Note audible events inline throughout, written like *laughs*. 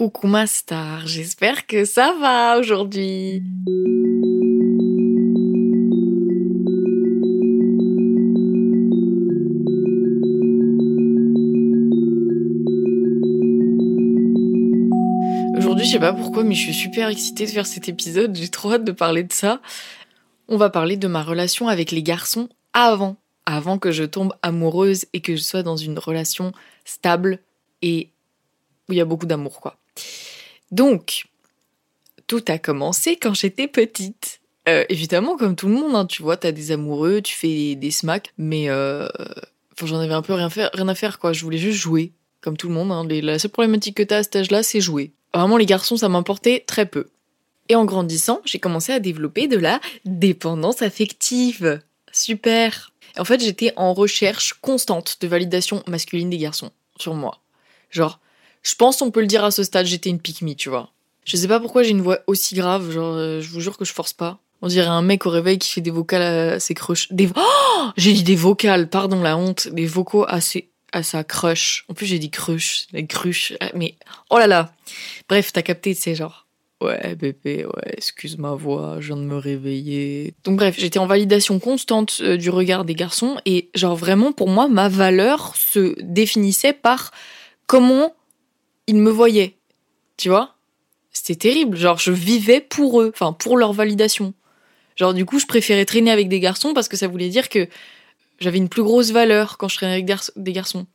Coucou ma star, j'espère que ça va aujourd'hui. Aujourd'hui, je sais pas pourquoi, mais je suis super excitée de faire cet épisode. J'ai trop hâte de parler de ça. On va parler de ma relation avec les garçons avant, avant que je tombe amoureuse et que je sois dans une relation stable et où il y a beaucoup d'amour, quoi. Donc, tout a commencé quand j'étais petite. Euh, évidemment, comme tout le monde, hein, tu vois, t'as des amoureux, tu fais des smacks, mais euh, j'en avais un peu rien, rien à faire, quoi. Je voulais juste jouer, comme tout le monde. Hein. la seule problématique que t'as à cet âge-là, c'est jouer. Vraiment, les garçons, ça m'importait très peu. Et en grandissant, j'ai commencé à développer de la dépendance affective. Super. En fait, j'étais en recherche constante de validation masculine des garçons sur moi. Genre, je pense qu'on peut le dire à ce stade, j'étais une pique tu vois. Je sais pas pourquoi j'ai une voix aussi grave, genre, euh, je vous jure que je force pas. On dirait un mec au réveil qui fait des vocales à ses crushs. Des... Oh j'ai dit des vocales, pardon la honte. Des vocaux à, ses... à sa crush. En plus, j'ai dit crush, des cruches. Ah, mais, oh là là. Bref, t'as capté, c'est genre. Ouais, bébé, ouais, excuse ma voix, je viens de me réveiller. Donc bref, j'étais en validation constante euh, du regard des garçons et genre vraiment pour moi, ma valeur se définissait par comment me voyaient. Tu vois C'était terrible. Genre, je vivais pour eux, enfin, pour leur validation. Genre, du coup, je préférais traîner avec des garçons parce que ça voulait dire que j'avais une plus grosse valeur quand je traînais avec des garçons.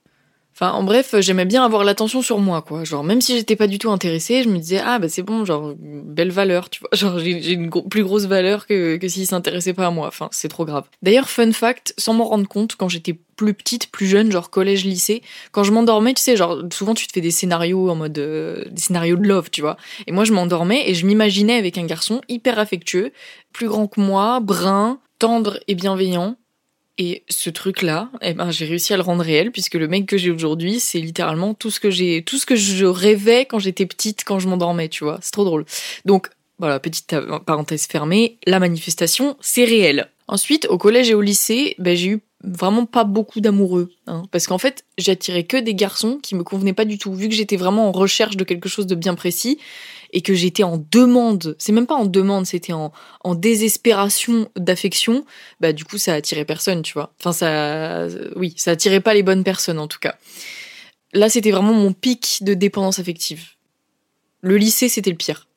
Enfin, en bref, j'aimais bien avoir l'attention sur moi, quoi. Genre, même si j'étais pas du tout intéressée, je me disais, ah, bah c'est bon, genre, belle valeur, tu vois. *laughs* Genre, j'ai une plus grosse valeur que, que s'il s'intéressait pas à moi. Enfin, c'est trop grave. D'ailleurs, fun fact, sans m'en rendre compte, quand j'étais plus petite, plus jeune, genre collège, lycée, quand je m'endormais, tu sais, genre, souvent tu te fais des scénarios en mode, euh, des scénarios de love, tu vois. Et moi, je m'endormais et je m'imaginais avec un garçon hyper affectueux, plus grand que moi, brun, tendre et bienveillant, et ce truc-là, eh ben, j'ai réussi à le rendre réel puisque le mec que j'ai aujourd'hui, c'est littéralement tout ce que j'ai, tout ce que je rêvais quand j'étais petite, quand je m'endormais, tu vois. C'est trop drôle. Donc, voilà, petite parenthèse fermée, la manifestation, c'est réel. Ensuite, au collège et au lycée, ben, j'ai eu vraiment pas beaucoup d'amoureux. Hein, parce qu'en fait, j'attirais que des garçons qui me convenaient pas du tout. Vu que j'étais vraiment en recherche de quelque chose de bien précis et que j'étais en demande, c'est même pas en demande, c'était en, en désespération d'affection, bah du coup ça attirait personne, tu vois. Enfin ça, oui, ça attirait pas les bonnes personnes en tout cas. Là, c'était vraiment mon pic de dépendance affective. Le lycée, c'était le pire.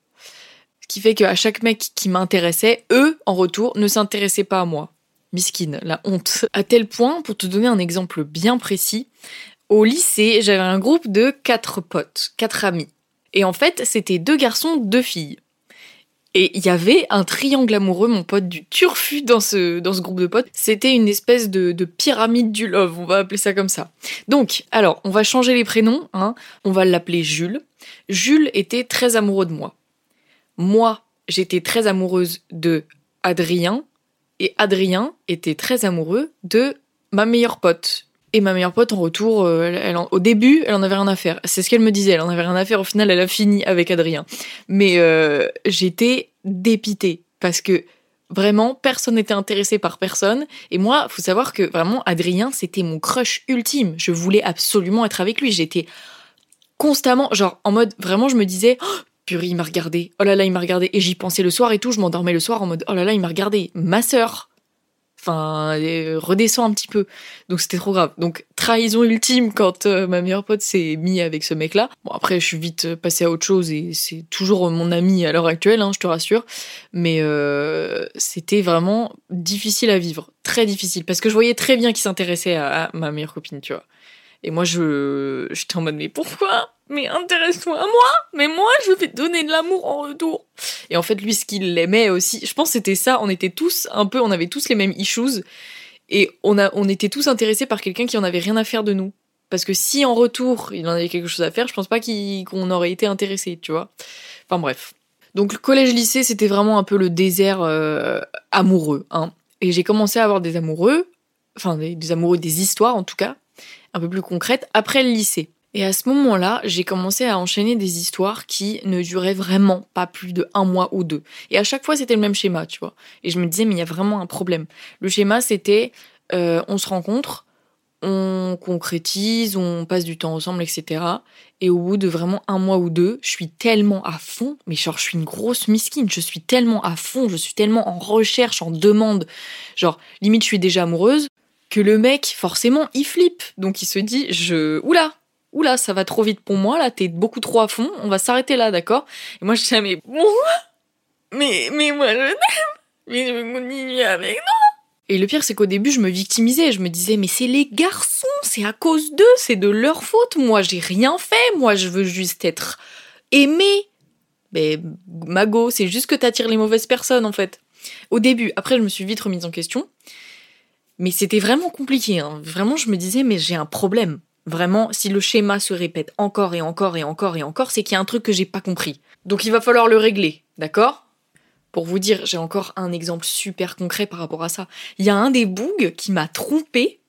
Ce qui fait qu'à chaque mec qui m'intéressait, eux, en retour, ne s'intéressaient pas à moi. Miskine, la honte. À tel point, pour te donner un exemple bien précis, au lycée, j'avais un groupe de quatre potes, quatre amis. Et en fait, c'était deux garçons, deux filles. Et il y avait un triangle amoureux, mon pote, du turfu dans ce, dans ce groupe de potes. C'était une espèce de, de, pyramide du love, on va appeler ça comme ça. Donc, alors, on va changer les prénoms, hein. On va l'appeler Jules. Jules était très amoureux de moi. Moi, j'étais très amoureuse de Adrien, et Adrien était très amoureux de ma meilleure pote. Et ma meilleure pote, en retour, euh, au début, elle en avait rien à faire. C'est ce qu'elle me disait, elle en avait rien à faire. Au final, elle a fini avec Adrien. Mais euh, j'étais dépitée parce que vraiment, personne n'était intéressé par personne. Et moi, faut savoir que vraiment, Adrien, c'était mon crush ultime. Je voulais absolument être avec lui. J'étais constamment, genre, en mode, vraiment, je me disais, oh, purée, il m'a regardé. Oh là là, il m'a regardé. Et j'y pensais le soir et tout. Je m'endormais le soir en mode, oh là là, il m'a regardé. Ma sœur. Enfin, redescend un petit peu. Donc c'était trop grave. Donc trahison ultime quand euh, ma meilleure pote s'est mise avec ce mec-là. Bon après, je suis vite euh, passée à autre chose et c'est toujours mon ami à l'heure actuelle, hein, je te rassure. Mais euh, c'était vraiment difficile à vivre, très difficile, parce que je voyais très bien qu'il s'intéressait à ma meilleure copine, tu vois. Et moi, je, j'étais en mode, mais pourquoi? Mais intéresse-toi à moi Mais moi, je vais te donner de l'amour en retour. Et en fait, lui, ce qu'il aimait aussi, je pense que c'était ça, on était tous un peu, on avait tous les mêmes issues. Et on, a, on était tous intéressés par quelqu'un qui en avait rien à faire de nous. Parce que si en retour, il en avait quelque chose à faire, je pense pas qu'on aurait été intéressés, tu vois. Enfin bref. Donc le collège-lycée, c'était vraiment un peu le désert euh, amoureux. Hein. Et j'ai commencé à avoir des amoureux, enfin des amoureux, des histoires en tout cas, un peu plus concrète après le lycée. Et à ce moment-là, j'ai commencé à enchaîner des histoires qui ne duraient vraiment pas plus de un mois ou deux. Et à chaque fois, c'était le même schéma, tu vois. Et je me disais, mais il y a vraiment un problème. Le schéma, c'était, euh, on se rencontre, on concrétise, on passe du temps ensemble, etc. Et au bout de vraiment un mois ou deux, je suis tellement à fond, mais genre je suis une grosse miskine, je suis tellement à fond, je suis tellement en recherche, en demande, genre limite je suis déjà amoureuse, que le mec forcément il flippe. Donc il se dit je oula, oula ça va trop vite pour moi là, t'es beaucoup trop à fond, on va s'arrêter là d'accord? Et moi je dis mais bon, mais mais moi je t'aime, mais je veux continuer avec toi. Et le pire, c'est qu'au début, je me victimisais. Je me disais, mais c'est les garçons, c'est à cause d'eux, c'est de leur faute. Moi, j'ai rien fait. Moi, je veux juste être aimée. Mais Mago, c'est juste que t'attires les mauvaises personnes, en fait. Au début, après, je me suis vite remise en question. Mais c'était vraiment compliqué. Hein. Vraiment, je me disais, mais j'ai un problème. Vraiment, si le schéma se répète encore et encore et encore et encore, c'est qu'il y a un truc que j'ai pas compris. Donc il va falloir le régler, d'accord? Pour vous dire, j'ai encore un exemple super concret par rapport à ça. Il y a un des bougs qui m'a trompé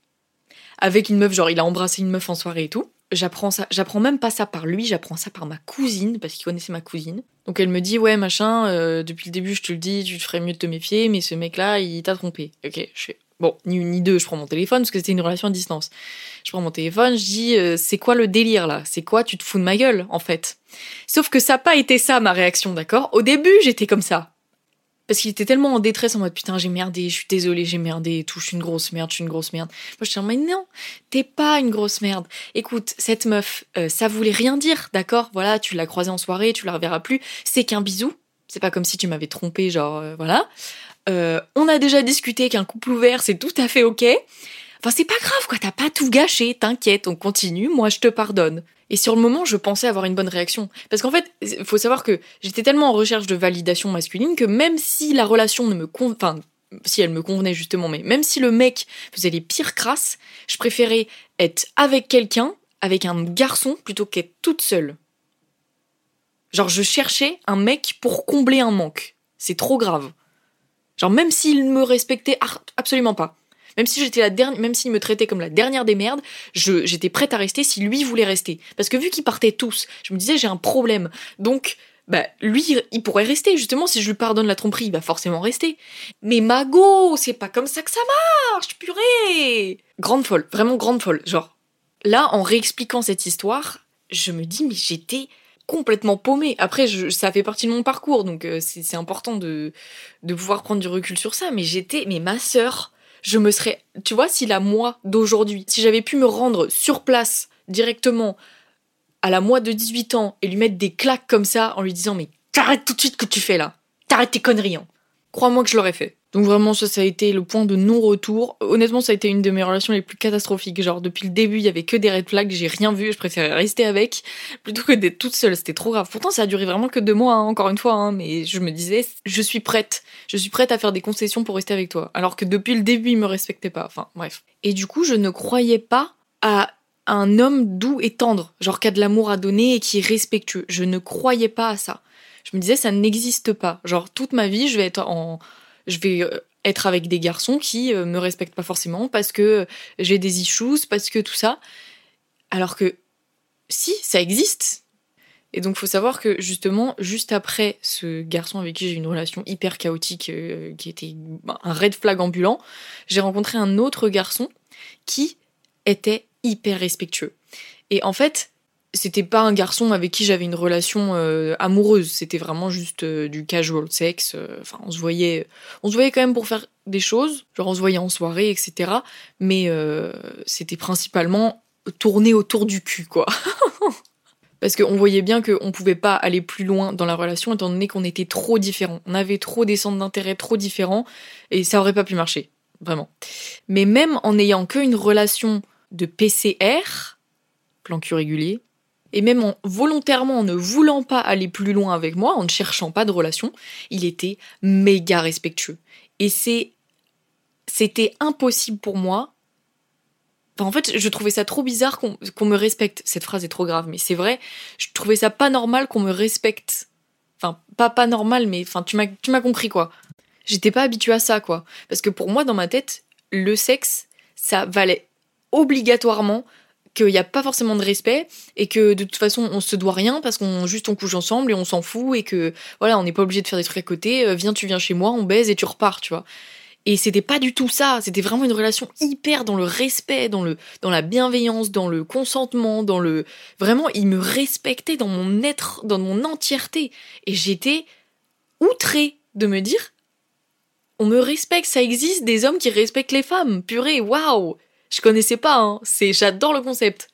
avec une meuf, genre il a embrassé une meuf en soirée et tout. J'apprends ça, j'apprends même pas ça par lui, j'apprends ça par ma cousine parce qu'il connaissait ma cousine. Donc elle me dit ouais machin, euh, depuis le début je te le dis, tu ferais mieux de te méfier, mais ce mec-là il t'a trompé. Ok, je fais bon ni une ni deux, je prends mon téléphone parce que c'était une relation à distance. Je prends mon téléphone, je dis euh, c'est quoi le délire là? C'est quoi? Tu te fous de ma gueule en fait Sauf que ça n'a pas été ça ma réaction, d'accord? Au début j'étais comme ça parce qu'il était tellement en détresse en mode putain j'ai merdé, je suis désolée, j'ai merdé et tout, je suis une grosse merde, je suis une grosse merde. Moi je en mais non, t'es pas une grosse merde. Écoute, cette meuf, euh, ça voulait rien dire, d'accord? Voilà, tu l'as croisée en soirée, tu la reverras plus, c'est qu'un bisou. C'est pas comme si tu m'avais trompé, genre euh, voilà. Euh, on a déjà discuté qu'un couple ouvert c'est tout à fait ok. Enfin c'est pas grave quoi, t'as pas tout gâché, t'inquiète, on continue, moi je te pardonne. Et sur le moment, je pensais avoir une bonne réaction. Parce qu'en fait, il faut savoir que j'étais tellement en recherche de validation masculine que même si la relation ne me con... enfin, si elle me convenait justement, mais même si le mec faisait les pires crasses, je préférais être avec quelqu'un, avec un garçon, plutôt qu'être toute seule. Genre, je cherchais un mec pour combler un manque. C'est trop grave. Genre, même s'il me respectait absolument pas. Même si j'étais la dernière, même s'il me traitait comme la dernière des merdes, j'étais prête à rester si lui voulait rester. Parce que vu qu'ils partaient tous, je me disais j'ai un problème. Donc, bah, lui, il pourrait rester. Justement, si je lui pardonne la tromperie, il va forcément rester. Mais Mago, c'est pas comme ça que ça marche, purée! Grande folle, vraiment grande folle. Genre, là, en réexpliquant cette histoire, je me dis, mais j'étais complètement paumée. Après, ça fait partie de mon parcours, donc euh, c'est, important de, de pouvoir prendre du recul sur ça. Mais j'étais, mais ma sœur, je me serais, tu vois, si la moi d'aujourd'hui, si j'avais pu me rendre sur place directement à la moi de 18 ans et lui mettre des claques comme ça en lui disant mais t'arrêtes tout de suite que tu fais là, t'arrêtes tes conneries. Hein. Crois-moi que je l'aurais fait. Donc vraiment ça, a été le point de non-retour. Honnêtement, ça a été une de mes relations les plus catastrophiques. Genre depuis le début, il y avait que des red flags, j'ai rien vu, je préférais rester avec plutôt que d'être toute seule. C'était trop grave. Pourtant, ça a duré vraiment que deux mois, hein, encore une fois. Hein, mais je me disais, je suis prête, je suis prête à faire des concessions pour rester avec toi. Alors que depuis le début, il me respectait pas. Enfin bref. Et du coup, je ne croyais pas à un homme doux et tendre, genre qui a de l'amour à donner et qui est respectueux. Je ne croyais pas à ça. Je me disais, ça n'existe pas. Genre toute ma vie, je vais être en je vais euh, être avec des garçons qui euh, me respectent pas forcément parce que j'ai des issues, parce que tout ça. Alors que si, ça existe. Et donc faut savoir que justement, juste après ce garçon avec qui j'ai une relation hyper chaotique, euh, qui était un red flag ambulant, j'ai rencontré un autre garçon qui était hyper respectueux. Et en fait, c'était pas un garçon avec qui j'avais une relation euh, amoureuse, c'était vraiment juste euh, du casual sex. Euh, enfin, on se voyait, on se voyait quand même pour faire des choses, genre on se voyait en soirée, etc. Mais c'était principalement tourné autour du cul, quoi. *laughs* Parce qu'on voyait bien qu'on pouvait pas aller plus loin dans la relation étant donné qu'on était trop différents. On avait trop des centres d'intérêt trop différents et ça aurait pas pu marcher, vraiment. Mais même en n'ayant qu'une relation de PCR, plan cul régulier, et même en volontairement en ne voulant pas aller plus loin avec moi, en ne cherchant pas de relation, il était méga respectueux. Et c'est c'était impossible pour moi. En fait, je trouvais ça trop bizarre qu'on me respecte. Cette phrase est trop grave, mais c'est vrai. Je trouvais ça pas normal qu'on me respecte. Enfin, pas pas normal, mais enfin, tu m'as compris quoi. J'étais pas habituée à ça quoi, parce que pour moi dans ma tête, le sexe, ça valait obligatoirement qu'il n'y a pas forcément de respect et que de toute façon on se doit rien parce qu'on juste on couche ensemble et on s'en fout et que voilà on n'est pas obligé de faire des trucs à côté euh, viens tu viens chez moi on baise et tu repars tu vois Et c'était pas du tout ça. C'était vraiment une relation hyper dans le respect, dans le, dans la bienveillance, dans le consentement, dans le, vraiment, il me respectait dans mon être, dans mon entièreté. Et j'étais outrée de me dire, on me respecte, ça existe des hommes qui respectent les femmes. Purée, waouh! Je connaissais pas, hein. C'est, j'adore le concept.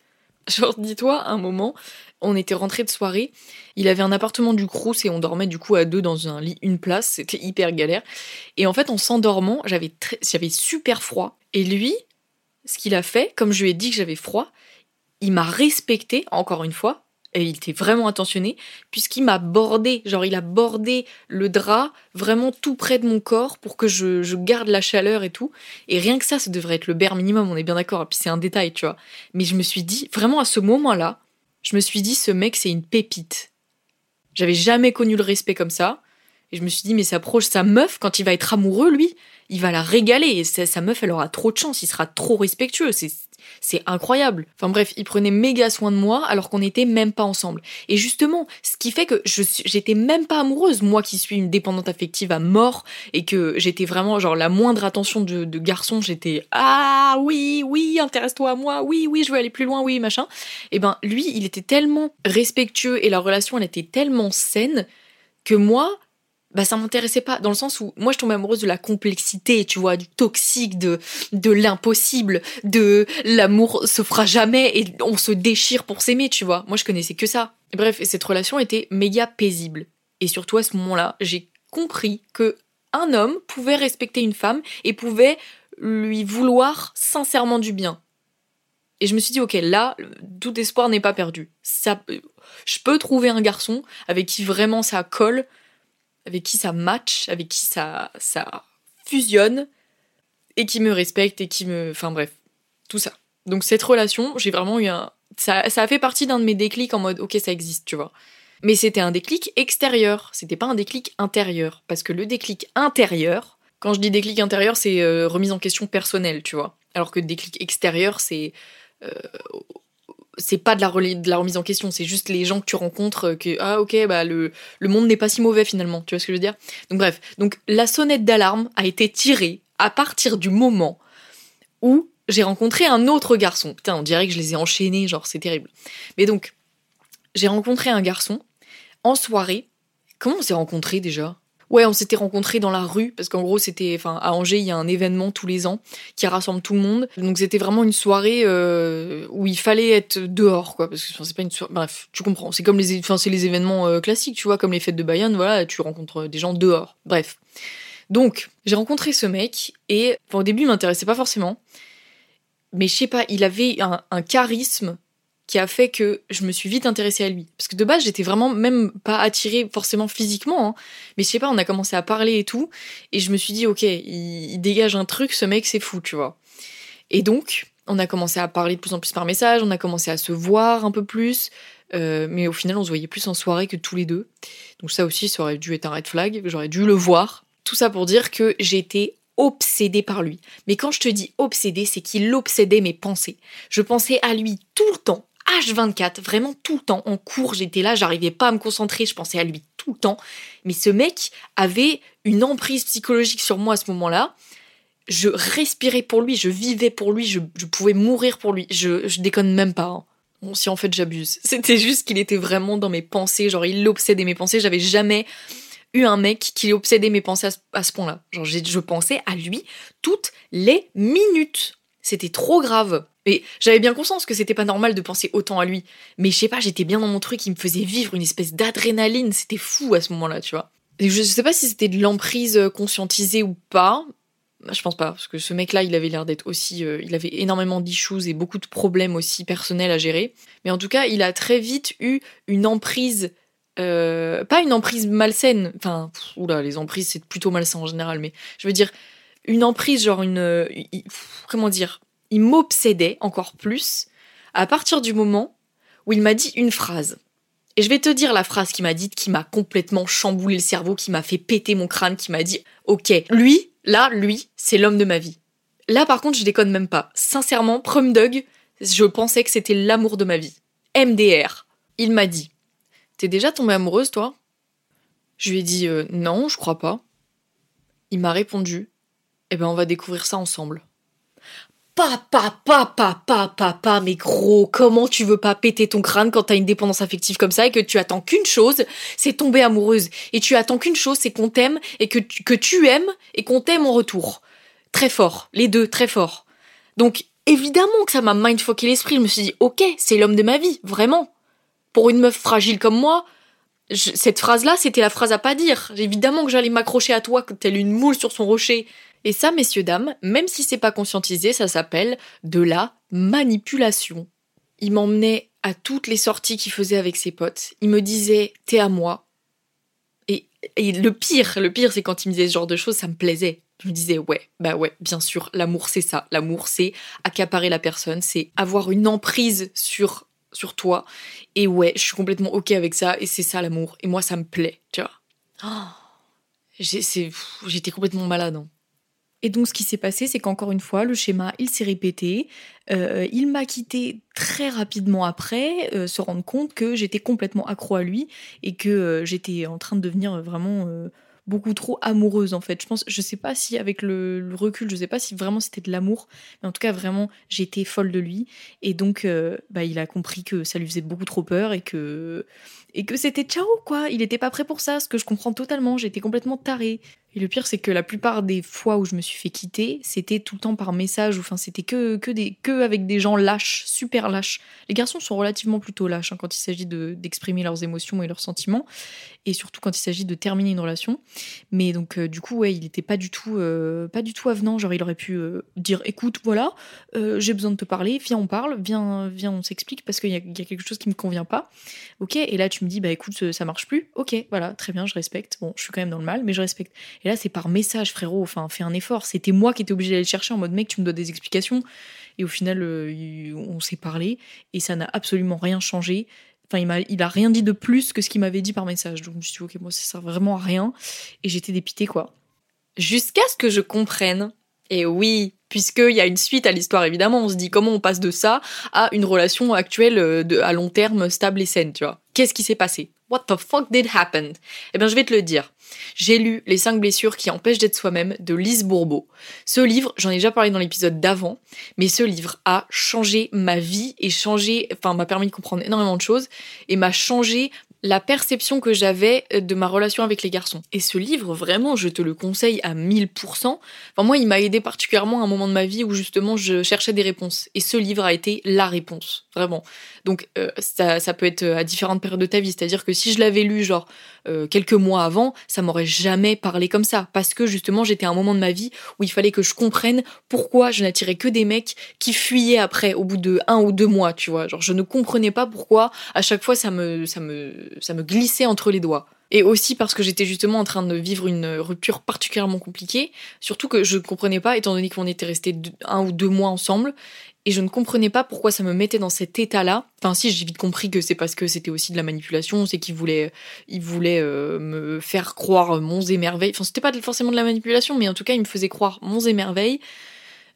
Genre, dis-toi, un moment, on était rentré de soirée. Il avait un appartement du Crous et on dormait du coup à deux dans un lit, une place. C'était hyper galère. Et en fait, en s'endormant, j'avais j'avais super froid. Et lui, ce qu'il a fait, comme je lui ai dit que j'avais froid, il m'a respecté, encore une fois, et il était vraiment attentionné, puisqu'il m'a bordé, genre il a bordé le drap vraiment tout près de mon corps pour que je, garde la chaleur et tout. Et rien que ça, ça devrait être le bare minimum, on est bien d'accord, et puis c'est un détail, tu vois. Mais je me suis dit, vraiment à ce moment-là, je me suis dit, ce mec, c'est une pépite. J'avais jamais connu le respect comme ça. Et je me suis dit, mais sa proche, sa meuf, quand il va être amoureux, lui, il va la régaler. Et sa, meuf, elle aura trop de chance, il sera trop respectueux. C'est, c'est incroyable. Enfin bref, il prenait méga soin de moi alors qu'on n'était même pas ensemble. Et justement, ce qui fait que je j'étais même pas amoureuse, moi qui suis une dépendante affective à mort et que j'étais vraiment genre la moindre attention de, de garçon, j'étais ah oui oui intéresse-toi à moi, oui oui je veux aller plus loin, oui machin. Et ben lui, il était tellement respectueux et la relation elle était tellement saine que moi bah ça m'intéressait pas dans le sens où moi je tombais amoureuse de la complexité tu vois du toxique de de l'impossible de l'amour se fera jamais et on se déchire pour s'aimer tu vois. Moi je connaissais que ça. Bref cette relation était méga paisible. Et surtout à ce moment-là j'ai compris que un homme pouvait respecter une femme et pouvait lui vouloir sincèrement du bien. Et je me suis dit ok là tout espoir n'est pas perdu. Ça je peux trouver un garçon avec qui vraiment ça colle avec qui ça match, avec qui ça, ça fusionne, et qui me respecte, et qui me... Enfin bref, tout ça. Donc cette relation, j'ai vraiment eu un... Ça, ça a fait partie d'un de mes déclics en mode, ok, ça existe, tu vois. Mais c'était un déclic extérieur, c'était pas un déclic intérieur. Parce que le déclic intérieur, quand je dis déclic intérieur, c'est euh, remise en question personnelle, tu vois. Alors que déclic extérieur, c'est euh, c'est pas de la, de la remise en question, c'est juste les gens que tu rencontres euh, que ah ok bah le, monde n'est pas si mauvais finalement, tu vois ce que je veux dire? Donc bref, donc la sonnette d'alarme a été tirée à partir du moment où j'ai rencontré un autre garçon. Putain, on dirait que je les ai enchaînés, genre c'est terrible. Mais donc j'ai rencontré un garçon en soirée. Comment on s'est rencontrés déjà? Ouais, on s'était rencontrés dans la rue parce qu'en gros c'était, enfin à Angers il y a un événement tous les ans qui rassemble tout le monde. Donc c'était vraiment une soirée euh, où il fallait être dehors quoi parce que c'est pas une soirée. Bref, tu comprends. C'est comme les, enfin c'est les événements euh, classiques, tu vois, comme les fêtes de Bayonne. Voilà, tu rencontres des gens dehors. Bref. Donc j'ai rencontré ce mec et au début il m'intéressait pas forcément, mais je sais pas, il avait un charisme qui a fait que je me suis vite intéressée à lui. Parce que de base, j'étais vraiment même pas attirée forcément physiquement, hein. mais je sais pas, on a commencé à parler et tout, et je me suis dit, ok, il, dégage un truc, ce mec, c'est fou, tu vois. Et donc, on a commencé à parler de plus en plus par message, on a commencé à se voir un peu plus, euh, mais au final, on se voyait plus en soirée que tous les deux. Donc ça aussi, ça aurait dû être un red flag, j'aurais dû le voir. Tout ça pour dire que j'étais obsédée par lui. Mais quand je te dis obsédée, c'est qu'il obsédait mes pensées. Je pensais à lui tout le temps, H24, vraiment tout le temps. En cours, j'étais là, j'arrivais pas à me concentrer, je pensais à lui tout le temps. Mais ce mec avait une emprise psychologique sur moi à ce moment-là. Je respirais pour lui, je vivais pour lui, je, pouvais mourir pour lui. Je, déconne même pas. Hein. Bon, si en fait j'abuse. *laughs* C'était juste qu'il était vraiment dans mes pensées, genre il obsédait mes pensées. J'avais jamais eu un mec qui obsédait mes pensées à ce, point-là. Genre je pensais à lui toutes les minutes. C'était trop grave. Mais j'avais bien conscience que c'était pas normal de penser autant à lui. Mais je sais pas, j'étais bien dans mon truc, il me faisait vivre une espèce d'adrénaline. C'était fou à ce moment-là, tu vois. Et je sais pas si c'était de l'emprise euh, conscientisée ou pas. Bah, je pense pas, parce que ce mec-là, il avait l'air d'être aussi. Euh, il avait énormément d'issues et beaucoup de problèmes aussi personnels à gérer. Mais en tout cas, il a très vite eu une emprise. Euh, pas une emprise malsaine. Enfin, oula, les emprises, c'est plutôt malsain en général, mais je veux dire, une emprise, genre une. comment dire il m'obsédait encore plus à partir du moment où il m'a dit une phrase. Et je vais te dire la phrase qu'il m'a dite qui m'a complètement chamboulé le cerveau, qui m'a fait péter mon crâne, qui m'a dit Ok, lui, là, lui, c'est l'homme de ma vie. Là, par contre, je déconne même pas. Sincèrement, Prum Dog, je pensais que c'était l'amour de ma vie. MDR. Il m'a dit T'es déjà tombée amoureuse, toi? Je lui ai dit euh, Non, je crois pas. Il m'a répondu Eh ben, on va découvrir ça ensemble. Papa, papa, papa, papa, mais gros, comment tu veux pas péter ton crâne quand t'as une dépendance affective comme ça et que tu attends qu'une chose, c'est tomber amoureuse. Et tu attends qu'une chose, c'est qu'on t'aime et que tu, que tu aimes et qu'on t'aime en retour. Très fort. Les deux, très fort. Donc, évidemment que ça m'a mindfucké l'esprit. Je me suis dit, ok, c'est l'homme de ma vie, vraiment. Pour une meuf fragile comme moi, cette phrase-là, c'était la phrase à pas dire. Évidemment que j'allais m'accrocher à toi, telle une moule sur son rocher. Et ça, messieurs, dames, même si c'est pas conscientisé, ça s'appelle de la manipulation. Il m'emmenait à toutes les sorties qu'il faisait avec ses potes. Il me disait, t'es à moi. Et, le pire, le pire, c'est quand il me disait ce genre de choses, ça me plaisait. Je me disais, ouais, bah ouais, bien sûr, l'amour c'est ça. L'amour c'est accaparer la personne, c'est avoir une emprise sur, sur toi. Et ouais, je suis complètement ok avec ça, et c'est ça l'amour. Et moi, ça me plaît, tu vois. Oh, j'étais complètement malade. Hein. Et donc, ce qui s'est passé, c'est qu'encore une fois, le schéma, il s'est répété. Euh, il m'a quitté très rapidement après, euh, se rendre compte que j'étais complètement accro à lui et que euh, j'étais en train de devenir vraiment beaucoup trop amoureuse en fait. Je pense, je sais pas si avec le, recul, je sais pas si vraiment c'était de l'amour, mais en tout cas vraiment j'étais folle de lui et donc bah, il a compris que ça lui faisait beaucoup trop peur et que et que c'était ciao quoi. Il était pas prêt pour ça, ce que je comprends totalement. J'étais complètement tarée. Et le pire, c'est que la plupart des fois où je me suis fait quitter, c'était tout le temps par message, ou enfin c'était que, que, que avec des gens lâches, super lâches. Les garçons sont relativement plutôt lâches hein, quand il s'agit d'exprimer leurs émotions et leurs sentiments, et surtout quand il s'agit de terminer une relation. Mais donc euh, du coup, ouais, il n'était pas du tout, euh, pas du tout avenant. Genre, il aurait pu euh, dire, écoute, voilà, j'ai besoin de te parler, viens on parle, viens, viens on s'explique parce qu'il y, a quelque chose qui me convient pas. Ok, et là tu me dis, bah écoute, ça marche plus. Ok, voilà, très bien, je respecte. Bon, je suis quand même dans le mal, mais je respecte. Là, c'est par message, frérot. Enfin, fais un effort. C'était moi qui étais obligé d'aller le chercher en mode mec, tu me dois des explications. Et au final, euh, on s'est parlé et ça n'a absolument rien changé. Enfin, il m'a, il a rien dit de plus que ce qu'il m'avait dit par message. Donc, je me suis dit, ok, moi, ça sert vraiment à rien. Et j'étais dépitée, quoi. Jusqu'à ce que je comprenne. Et oui, puisqu'il y a une suite à l'histoire, évidemment. On se dit comment on passe de ça à une relation actuelle euh, de, à long terme stable et saine, tu vois. Qu'est-ce qui s'est passé? What the fuck did happen? Eh bien, je vais te le dire. J'ai lu Les 5 blessures qui empêchent d'être soi-même de Lise Bourbeau. Ce livre, j'en ai déjà parlé dans l'épisode d'avant, mais ce livre a changé ma vie et changé, enfin, m'a permis de comprendre énormément de choses et m'a changé la perception que j'avais de ma relation avec les garçons. Et ce livre, vraiment, je te le conseille à 1000%. Enfin, moi, il m'a aidé particulièrement à un moment de ma vie où justement je cherchais des réponses. Et ce livre a été la réponse, vraiment. Donc, euh, ça, ça, peut être à différentes périodes de ta vie. C'est-à-dire que si je l'avais lu, genre, euh, quelques mois avant, ça m'aurait jamais parlé comme ça. Parce que justement, j'étais à un moment de ma vie où il fallait que je comprenne pourquoi je n'attirais que des mecs qui fuyaient après, au bout de un ou deux mois, tu vois. Genre, je ne comprenais pas pourquoi à chaque fois ça me, ça me, ça me glissait entre les doigts. Et aussi parce que j'étais justement en train de vivre une rupture particulièrement compliquée, surtout que je ne comprenais pas, étant donné qu'on était restés un ou deux mois ensemble, et je ne comprenais pas pourquoi ça me mettait dans cet état-là. Enfin, si j'ai vite compris que c'est parce que c'était aussi de la manipulation, c'est qu'il voulait, il voulait euh, me faire croire monts et merveilles. Enfin, c'était pas forcément de la manipulation, mais en tout cas, il me faisait croire monts et merveilles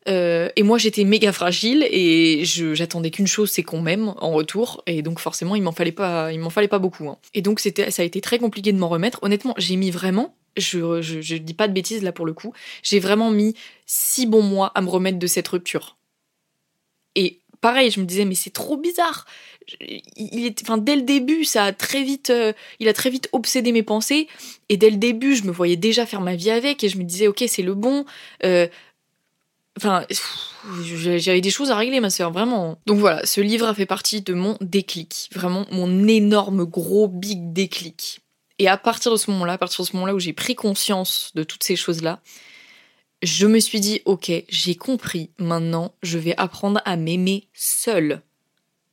euh, et moi, j'étais méga fragile et j'attendais qu'une chose, c'est qu'on m'aime en retour. Et donc, forcément, il m'en fallait pas, il m'en fallait pas beaucoup. Hein. Et donc, c'était, ça a été très compliqué de m'en remettre. Honnêtement, j'ai mis vraiment, je, je, dis pas de bêtises là pour le coup, j'ai vraiment mis six bons mois à me remettre de cette rupture. Et pareil, je me disais, mais c'est trop bizarre. Il est, enfin, dès le début, ça a très vite, euh, il a très vite obsédé mes pensées. Et dès le début, je me voyais déjà faire ma vie avec et je me disais, ok, c'est le bon. Euh, Enfin, j'avais des choses à régler, ma sœur, vraiment. Donc voilà, ce livre a fait partie de mon déclic. Vraiment, mon énorme, gros, big déclic. Et à partir de ce moment-là, à partir de ce moment-là où j'ai pris conscience de toutes ces choses-là, je me suis dit, ok, j'ai compris, maintenant, je vais apprendre à m'aimer seule.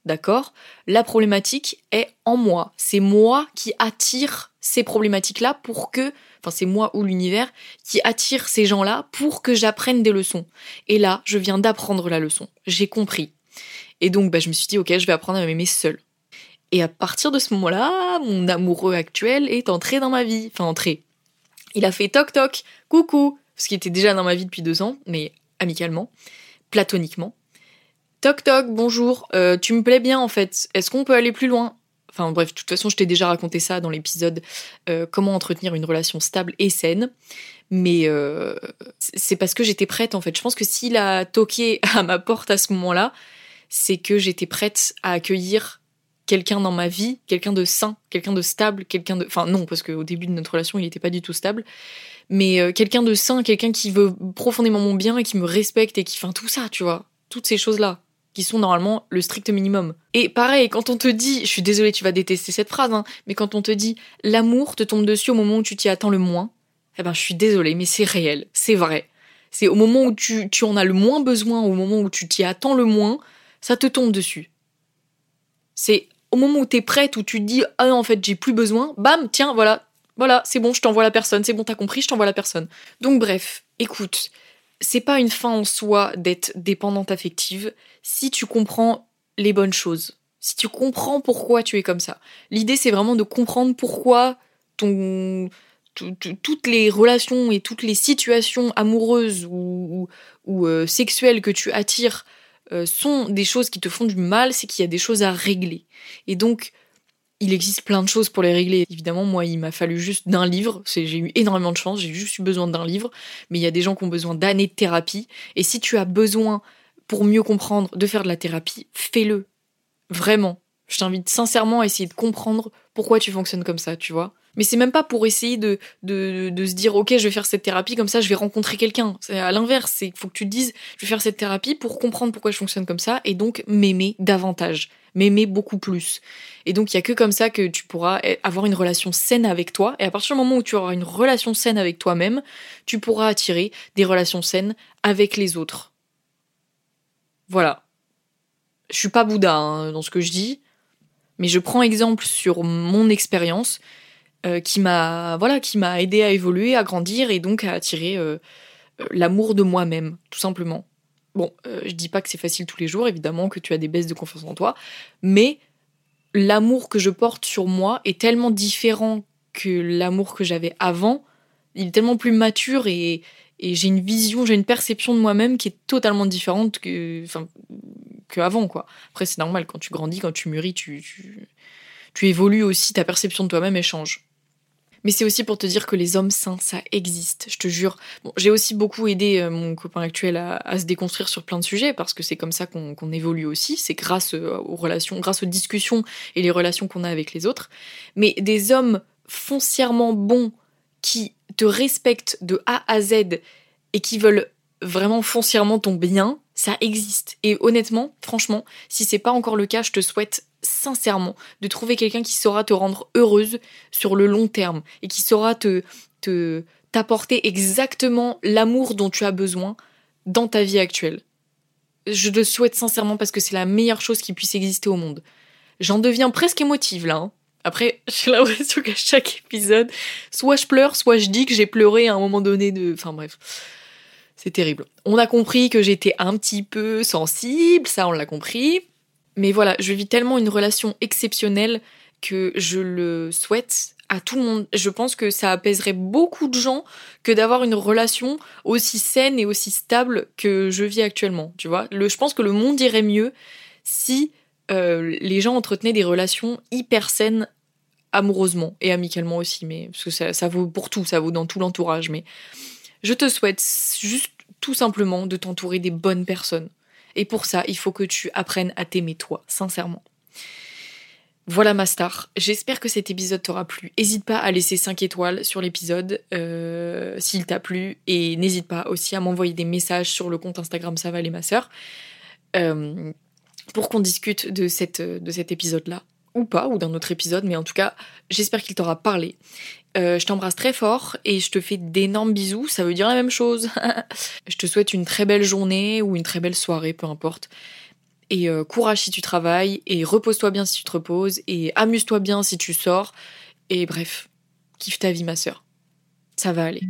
D'accord? La problématique est en moi. C'est moi qui attire ces problématiques-là pour que enfin c'est moi ou l'univers, qui attire ces gens-là pour que j'apprenne des leçons. Et là, je viens d'apprendre la leçon. J'ai compris. Et donc, bah, je me suis dit, ok, je vais apprendre à m'aimer seule. Et à partir de ce moment-là, mon amoureux actuel est entré dans ma vie. Enfin, entré. Il a fait toc toc, coucou, parce qu'il était déjà dans ma vie depuis deux ans, mais amicalement, platoniquement. Toc toc, bonjour, euh, tu me plais bien en fait. Est-ce qu'on peut aller plus loin? Enfin bref, de toute façon, je t'ai déjà raconté ça dans l'épisode euh, comment entretenir une relation stable et saine. Mais euh, c'est parce que j'étais prête en fait. Je pense que s'il a toqué *laughs* à ma porte à ce moment-là, c'est que j'étais prête à accueillir quelqu'un dans ma vie, quelqu'un de sain, quelqu'un de stable, quelqu'un de... Enfin non, parce qu'au début de notre relation, il n'était pas du tout stable. Mais euh, quelqu'un de sain, quelqu'un qui veut profondément mon bien et qui me respecte et qui... Enfin tout ça, tu vois. Toutes ces choses-là qui sont normalement le strict minimum. Et pareil, quand on te dit, je suis désolée, tu vas détester cette phrase, hein, mais quand on te dit l'amour te tombe dessus au moment où tu t'y attends le moins, eh ben je suis désolée, mais c'est réel, c'est vrai. C'est au moment où tu, en as le moins besoin, au moment où tu t'y attends le moins, ça te tombe dessus. C'est au moment où t'es prête, où tu te dis ah en fait j'ai plus besoin, bam, tiens, voilà, voilà, c'est bon, je t'envoie la personne, c'est bon, t'as compris, je t'envoie la personne. Donc bref, écoute, c'est pas une fin en soi d'être dépendante affective si tu comprends les bonnes choses. Si tu comprends pourquoi tu es comme ça. L'idée, c'est vraiment de comprendre pourquoi ton, toutes les relations et toutes les situations amoureuses ou, euh, sexuelles que tu attires euh, sont des choses qui te font du mal, c'est qu'il y a des choses à régler. Et donc, il existe plein de choses pour les régler. Évidemment, moi, il m'a fallu juste d'un livre. J'ai eu énormément de chance. J'ai juste eu besoin d'un livre. Mais il y a des gens qui ont besoin d'années de thérapie. Et si tu as besoin, pour mieux comprendre, de faire de la thérapie, fais-le. Vraiment. Je t'invite sincèrement à essayer de comprendre pourquoi tu fonctionnes comme ça, tu vois. Mais c'est même pas pour essayer de, de, de, se dire, ok, je vais faire cette thérapie, comme ça je vais rencontrer quelqu'un. C'est à l'inverse, c'est faut que tu te dises, je vais faire cette thérapie pour comprendre pourquoi je fonctionne comme ça et donc m'aimer davantage, m'aimer beaucoup plus. Et donc il y a que comme ça que tu pourras avoir une relation saine avec toi. Et à partir du moment où tu auras une relation saine avec toi-même, tu pourras attirer des relations saines avec les autres. Voilà. Je suis pas Bouddha hein, dans ce que je dis, mais je prends exemple sur mon expérience euh, qui m'a voilà, qui m'a aidé à évoluer, à grandir et donc à attirer euh, euh, l'amour de moi-même, tout simplement. Bon, je dis pas que c'est facile tous les jours, évidemment que tu as des baisses de confiance en toi, mais l'amour que je porte sur moi est tellement différent que l'amour que j'avais avant. Il est tellement plus mature et, et j'ai une vision, j'ai une perception de moi-même qui est totalement différente que, enfin, avant, quoi. Après, c'est normal, quand tu grandis, quand tu mûris, tu, tu, évolues aussi, ta perception de toi-même, elle change. Mais c'est aussi pour te dire que les hommes sains, ça existe, je te jure. Bon, j'ai aussi beaucoup aidé euh, mon copain actuel à, se déconstruire sur plein de sujets, parce que c'est comme ça qu'on évolue aussi. C'est grâce euh, aux relations, grâce aux discussions et les relations qu'on a avec les autres. Mais des hommes foncièrement bons qui te respectent de A à Z et qui veulent vraiment foncièrement ton bien, ça existe. Et honnêtement, franchement, si c'est pas encore le cas, je te souhaite sincèrement de trouver quelqu'un qui saura te rendre heureuse sur le long terme et qui saura te te t'apporter exactement l'amour dont tu as besoin dans ta vie actuelle. Je te souhaite sincèrement parce que c'est la meilleure chose qui puisse exister au monde. J'en deviens presque émotive là. Hein. Après, *laughs* j'ai l'impression qu'à chaque épisode, soit je pleure, soit je dis que j'ai pleuré à un moment donné de. Enfin bref. C'est terrible. On a compris que j'étais un petit peu sensible, ça on l'a compris. Mais voilà, je vis tellement une relation exceptionnelle que je le souhaite à tout le monde. Je pense que ça apaiserait beaucoup de gens que d'avoir une relation aussi saine et aussi stable que je vis actuellement. Tu vois, je pense que le monde irait mieux si euh, les gens entretenaient des relations hyper saines amoureusement et amicalement aussi. Mais parce que ça, ça vaut pour tout, ça vaut dans tout l'entourage. Mais je te souhaite juste tout simplement de t'entourer des bonnes personnes. Et pour ça, il faut que tu apprennes à t'aimer toi, sincèrement. Voilà ma star. J'espère que cet épisode t'aura plu. N'hésite pas à laisser 5 étoiles sur l'épisode euh, s'il t'a plu. Et n'hésite pas aussi à m'envoyer des messages sur le compte Instagram Ça les ma sœur. Euh, pour qu'on discute de cet épisode-là ou pas, ou d'un autre épisode, mais en tout cas, j'espère qu'il t'aura parlé. Euh, je t'embrasse très fort et je te fais d'énormes bisous, ça veut dire la même chose. *laughs* je te souhaite une très belle journée ou une très belle soirée, peu importe. Et euh, courage si tu travailles, et repose-toi bien si tu te reposes, et amuse-toi bien si tu sors. Et bref, kiffe ta vie ma sœur. Ça va aller.